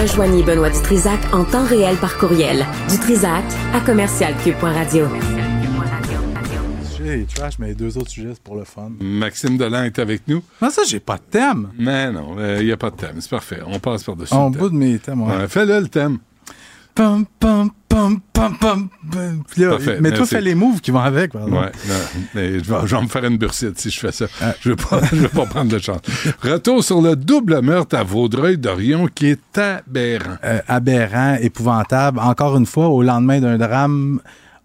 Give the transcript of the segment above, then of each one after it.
Rejoignez Benoît Dutrisac en temps réel par courriel. Dutrisac à commercialcube.radio. J'ai trash, mais les deux autres sujets, c'est pour le fun. Maxime Delan est avec nous. Non, ça, j'ai pas de thème. Mais non, il n'y a pas de thème. C'est parfait. On passe par-dessus. En le bout de mes thèmes, ouais. Ouais, Fais-le, le thème. Pum, pum, pum, pum, pum, pum. Puis là, Parfait, mais toi, fais les moves qui vont avec. Ouais, non, mais je vais, je vais me faire une bursite si je fais ça. Je ne veux, pas- je veux pas prendre de chance. Retour sur le double meurtre à Vaudreuil-Dorion qui est aberrant. Euh, aberrant, épouvantable. Encore une fois, au lendemain d'un drame,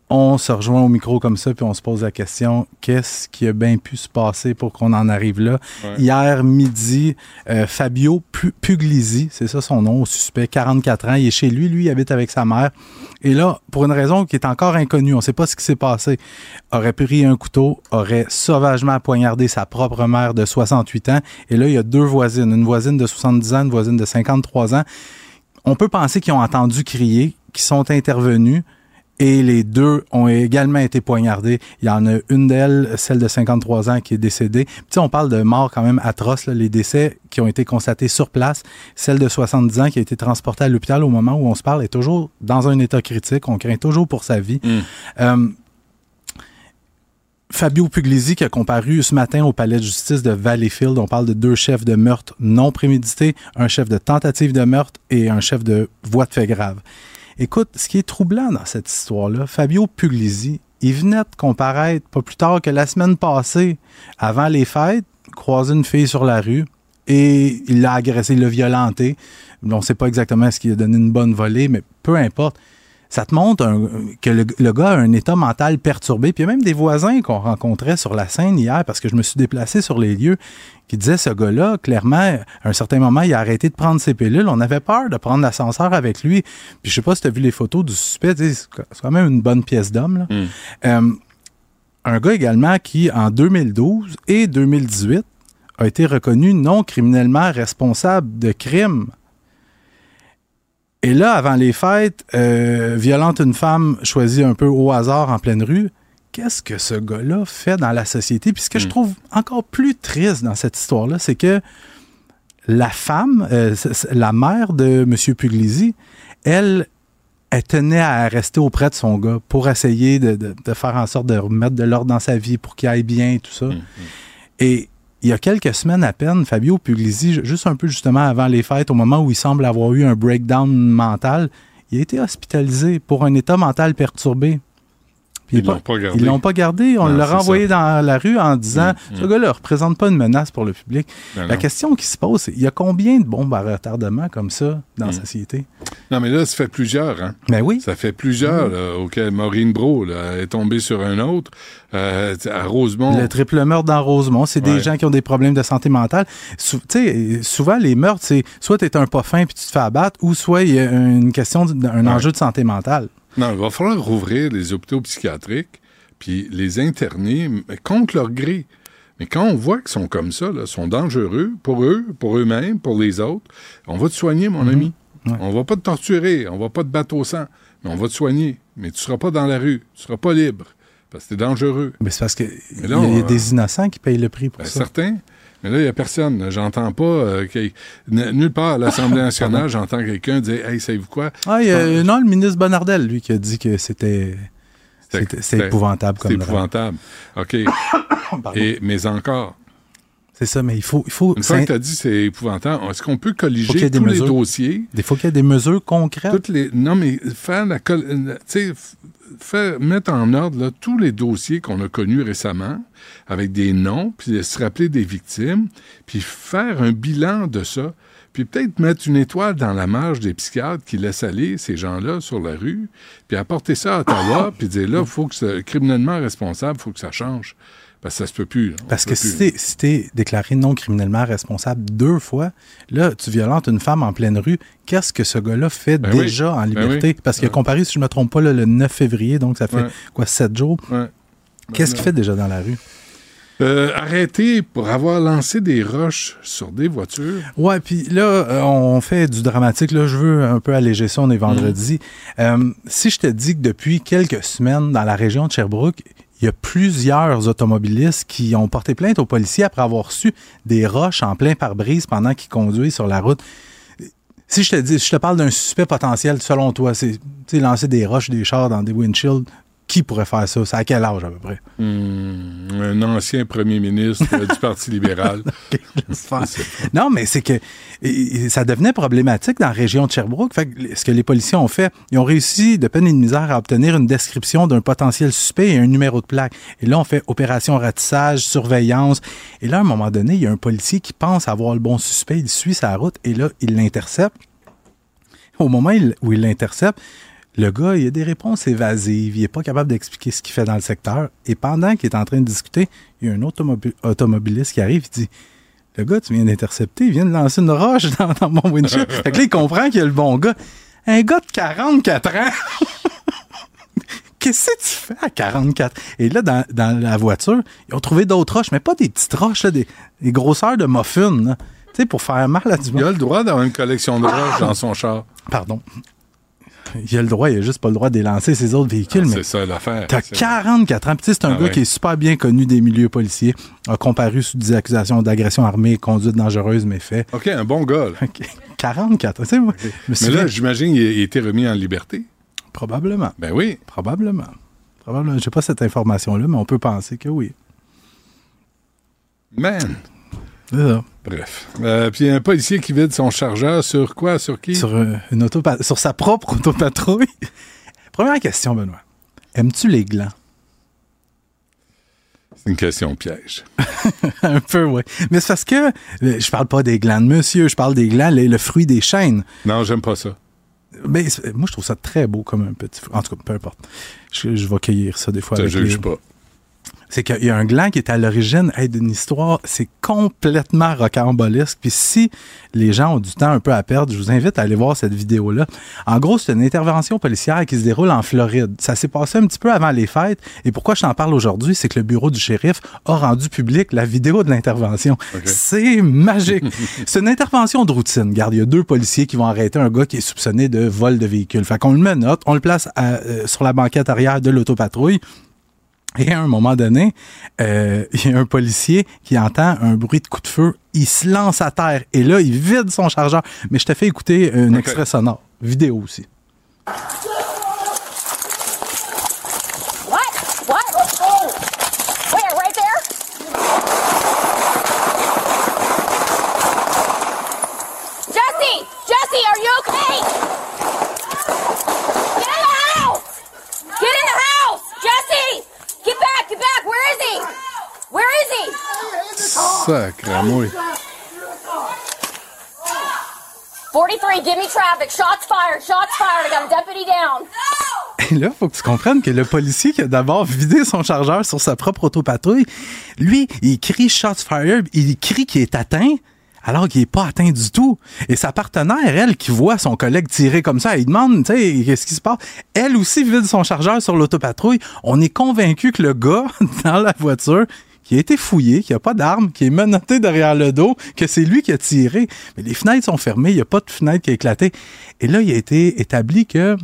on se rejoint au micro comme ça, puis on se pose la question qu'est-ce qui a bien pu se passer pour qu'on en arrive là? Ouais. Hier midi, euh, Fabio Pu- Puglisi, c'est ça son nom, au suspect, 44 ans, il est chez lui, lui, il habite avec sa mère. Et là, pour une raison qui est encore inconnue, on ne sait pas ce qui s'est passé, aurait pris un couteau, aurait sauvagement poignardé sa propre mère de 68 ans. Et là, il y a deux voisines, une voisine de 70 ans, une voisine de 53 ans. On peut penser qu'ils ont entendu crier, qu'ils sont intervenus. Et les deux ont également été poignardés. Il y en a une d'elles, celle de 53 ans, qui est décédée. Puis, on parle de morts quand même atroces, là, les décès qui ont été constatés sur place. Celle de 70 ans qui a été transportée à l'hôpital au moment où on se parle est toujours dans un état critique. On craint toujours pour sa vie. Mm. Euh, Fabio Puglisi qui a comparu ce matin au palais de justice de Valleyfield. On parle de deux chefs de meurtre non prémédité, un chef de tentative de meurtre et un chef de voie de fait grave. Écoute, ce qui est troublant dans cette histoire-là, Fabio Puglisi, il venait de comparaître pas plus tard que la semaine passée, avant les fêtes, croiser une fille sur la rue et il l'a agressé, il l'a violenté. On ne sait pas exactement ce qui a donné une bonne volée, mais peu importe. Ça te montre un- que le, le gars a un état mental perturbé. Puis il y a même des voisins qu'on rencontrait sur la scène hier, parce que je me suis déplacé sur les lieux, qui disaient ce gars-là, clairement, à un certain moment, il a arrêté de prendre ses pilules. On avait peur de prendre l'ascenseur avec lui. Puis je sais pas si tu as vu les photos du suspect. C'est quand même une bonne pièce d'homme. Mm. Euh, un gars également qui, en 2012 et 2018, a été reconnu non criminellement responsable de crimes. Et là, avant les fêtes, euh, violente une femme choisie un peu au hasard en pleine rue. Qu'est-ce que ce gars-là fait dans la société? Puis ce que je Mm. trouve encore plus triste dans cette histoire-là, c'est que la femme, euh, la mère de M. Puglisi, elle, elle tenait à rester auprès de son gars pour essayer de, de- de faire en sorte de remettre de l'ordre dans sa vie pour qu'il aille bien et tout ça. Mm, Et il y a quelques semaines à peine, Fabio Puglisi, ju- juste un peu justement avant les fêtes, au moment où il semble avoir eu un breakdown mental, il a été hospitalisé pour un état mental perturbé. Puis Ils pas- l'ont pas gardé. Ils l'ont pas gardé. On l'a renvoyé dans la rue en disant Mm, ce mm. gars-là ne représente pas une menace pour le public. Ben La non. question qui se pose, c'est il y a combien de bombes à retardement comme ça dans la Mm. société? Non, mais là, ça fait plusieurs, hein? Ben oui. Ça fait plusieurs, là, auxquels Maureen Bro là, est tombée sur un autre. Euh, à Rosemont. Le triple meurtre dans Rosemont, c'est des Ouais. gens qui ont des problèmes de santé mentale. Sou- tu sais, souvent, les meurtres, c'est soit tu es un pas fin puis tu te fais abattre, ou soit il y a une question, Ouais. enjeu de santé mentale. Non, il va falloir rouvrir les hôpitaux psychiatriques puis les interner contre leur gré. Mais quand on voit qu'ils sont comme ça, là, sont dangereux pour eux, pour eux-mêmes, pour les autres, on va te soigner, mon ami. Ouais. On va pas te torturer, on va pas te battre au sang, mais on va te soigner. Mais tu seras pas dans la rue, tu seras pas libre, parce que t'es dangereux. Mais c'est parce y, a- il y a des innocents qui payent le prix pour Ben, ça. certain. Mais là, il n'y a personne. J'entends pas. euh, nulle part à l'Assemblée nationale, j'entends quelqu'un dire Hey, savez-vous quoi? Ah, y a- non, le ministre Bonardel, lui, qui a dit que c'était c'était- épouvantable C'est comme drame. épouvantable. OK. Et, mais encore, C'est ça, mais il faut, il faut une fois que tu as dit c'est épouvantable, est-ce qu'on peut colliger des tous les dossiers? il faut qu'il y ait des mesures concrètes. Toutes les, non, mais faire la. euh, Tu sais, f- faire, mettre en ordre là, tous les dossiers qu'on a connus récemment, avec des noms, puis se rappeler des victimes, puis faire un bilan de ça, puis peut-être mettre une étoile dans la marge des psychiatres qui laissent aller ces gens-là sur la rue, puis apporter ça à Ottawa, puis dire là, il faut que ce criminellement responsable, il faut que ça change. Parce que ça se peut plus. On Parce que si t'es, si déclaré non criminellement responsable deux fois, là, tu violentes une femme en pleine rue, qu'est-ce que ce gars-là fait Ben oui. déjà en Ben liberté? oui. Parce qu'il a comparé, si je ne me trompe pas, là, le 9 février, donc ça fait Ouais. quoi, sept jours? Ouais. Qu'est-ce qu'il fait déjà dans la rue? Euh, arrêté pour avoir lancé des roches sur des voitures. Ouais, puis là, euh, on fait du dramatique. Là, je veux un peu alléger ça. On est vendredi. Euh, si je te dis que depuis quelques semaines, dans la région de Sherbrooke, il y a plusieurs automobilistes qui ont porté plainte aux policiers après avoir reçu des roches en plein pare-brise pendant qu'ils conduisent sur la route. Si je te dis, je te parle d'un suspect potentiel, selon toi, c'est lancer des roches, des chars dans des windshields, qui pourrait faire ça? C'est à quel âge à peu près? Hmm, un ancien premier ministre euh, du Parti libéral. Ok, laisse faire. non, mais c'est que et- ça devenait problématique dans la région de Sherbrooke. Fait que ce que les policiers ont fait, ils ont réussi de peine et de misère à obtenir une description d'un potentiel suspect et un numéro de plaque. Et là, on fait opération ratissage, surveillance. Et là, à un moment donné, il y a un policier qui pense avoir le bon suspect. Il suit sa route et là, il l'intercepte. Au moment où il l'intercepte, le gars, il a des réponses évasives. Il n'est pas capable d'expliquer ce qu'il fait dans le secteur. Et pendant qu'il est en train de discuter, il y a un automobi- automobiliste qui arrive et dit Le gars, tu viens d'intercepter, il vient de lancer une roche dans, dans mon windshield. fait que là, il comprend qu'il y a le bon gars. Un gars de 44 ans Qu'est-ce que tu fais à 44? Et là, dans, dans la voiture, ils ont trouvé d'autres roches, mais pas des petites roches, là, des, des grosseurs de muffins, là. Tu sais, pour faire mal à du Il monde. a le droit d'avoir une collection de roches dans son char. Pardon. Il a le droit, il a juste pas le droit de lancer ses autres véhicules, mais C'est ça l'affaire. T'as C'est- 44 ans. Puis c'est un Ah gars ouais. qui est super bien connu des milieux policiers. A comparu sous des accusations d'agression armée, conduite dangereuse, mais fait. OK, un bon gars. là. OK. 44 ans. Mais là, j'imagine qu'il a il a été remis en liberté. probablement. Ben oui. Probablement. Probablement. J'ai pas cette information-là, mais on peut penser que oui. Man. Ça. Bref. Euh, puis il y a un policier qui vide son chargeur sur quoi? Sur qui? Sur, euh, une auto sur sa propre autopatrouille. Première question, Benoît. Aimes-tu les glands? C'est une question piège. Un peu, oui. Mais c'est parce que euh, je parle pas des glands de monsieur, je parle des glands, le, le fruit des chênes. Non, j'aime pas ça. Ben, c'est- moi, je trouve ça très beau comme un petit fruit. En tout cas, peu importe. Je, je vais cueillir ça des fois. Je avec juge les- pas. C'est qu'il y a un gland qui est à l'origine hey, d'une histoire, c'est complètement rocambolesque. Puis si les gens ont du temps un peu à perdre, je vous invite à aller voir cette vidéo-là. En gros, c'est une intervention policière qui se déroule en Floride. Ça s'est passé un petit peu avant les fêtes. Et pourquoi je t'en parle aujourd'hui, c'est que le bureau du shérif a rendu public la vidéo de l'intervention. C'est magique. c'est une intervention de routine. Regarde, il y a deux policiers qui vont arrêter un gars qui est soupçonné de vol de véhicule. Fait qu'on le menote, on le place à- euh, sur la banquette arrière de l'autopatrouille. Et à un moment donné, euh, il y a un policier qui entend un bruit de coup de feu. Il se lance à terre et là, il vide son chargeur. Mais je te fais écouter un extrait sonore, vidéo aussi. What? What? Where? Right there? Jesse! Jesse, are you Sacramouille. 43, give me traffic. Shots fired. Shots fired. I got a deputy down. Et là, faut que tu comprennes que le policier qui a d'abord vidé son chargeur sur sa propre autopatrouille, lui, il crie shots fired, il crie qu'il est atteint. Alors qu'il n'est pas atteint du tout. Et sa partenaire, elle, qui voit son collègue tirer comme ça, elle demande, tu sais, qu'est-ce qui se passe? Elle aussi vide son chargeur sur l'autopatrouille. On est convaincu que le gars, dans la voiture, qui a été fouillé, qui a pas d'arme, qui est menotté derrière le dos, que c'est lui qui a tiré. Mais les fenêtres sont fermées, il n'y a pas de fenêtre qui a éclaté. Et là, il a été établi que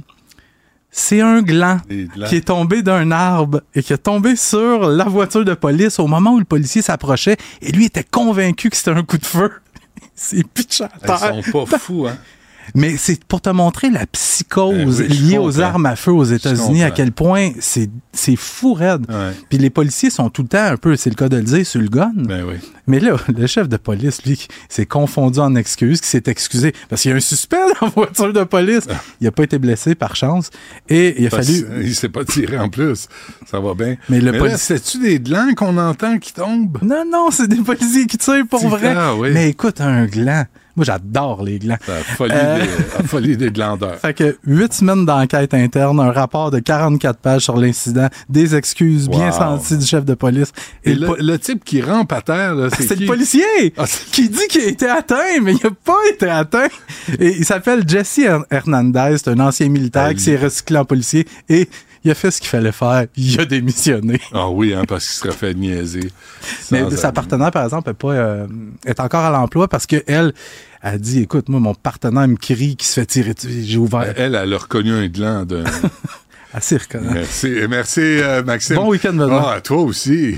c'est un gland qui est tombé d'un arbre et qui est tombé sur la voiture de police au moment où le policier s'approchait et lui était convaincu que c'était un coup de feu. C'est pitché à terre. Ils sont pas fous, hein? Mais c'est pour te montrer la psychose oui, je liée aux armes à feu aux États-Unis, à quel point c'est c'est fou raide. Ouais. Puis les policiers sont tout le temps un peu, c'est le cas de le dire, sur le gun. Ben oui. Mais là, le chef de police, lui, s'est confondu en excuses, qui s'est excusé parce qu'il y a un suspect dans la voiture de police. Il n'a pas été blessé par chance. Et il a Parce- fallu. Il s'est pas tiré en plus. Ça va bien. Mais le police- c'est-tu des glands qu'on entend qui tombent? Non, non, c'est des policiers qui tirent pour vrai. clair, oui. Mais écoute, un gland. Moi, j'adore les glands. La folie, Euh. des, la folie des glandeurs. Fait que huit semaines d'enquête interne, un rapport de 44 pages sur l'incident, des excuses bien senties du chef de police. Et le le, po- le type qui rampe à terre, c'est le policier Ah, qui dit qu'il a été atteint, mais il n'a pas été atteint. Et il s'appelle Jesse Her- Hernandez, c'est un ancien militaire qui s'est recyclé en policier et il a fait ce qu'il fallait faire. Il a démissionné. Ah oui, hein, parce qu'il serait fait niaiser. Mais sa partenaire, par exemple, est, pas, euh, est encore à l'emploi parce qu'elle a dit Écoute, moi, mon partenaire me crie qu'il se fait tirer dessus. J'ai ouvert. Elle, elle a reconnu un gland d'un. Assez reconnaissant. Merci, merci euh, Maxime. Bon week-end, Benoît. Ah, toi aussi.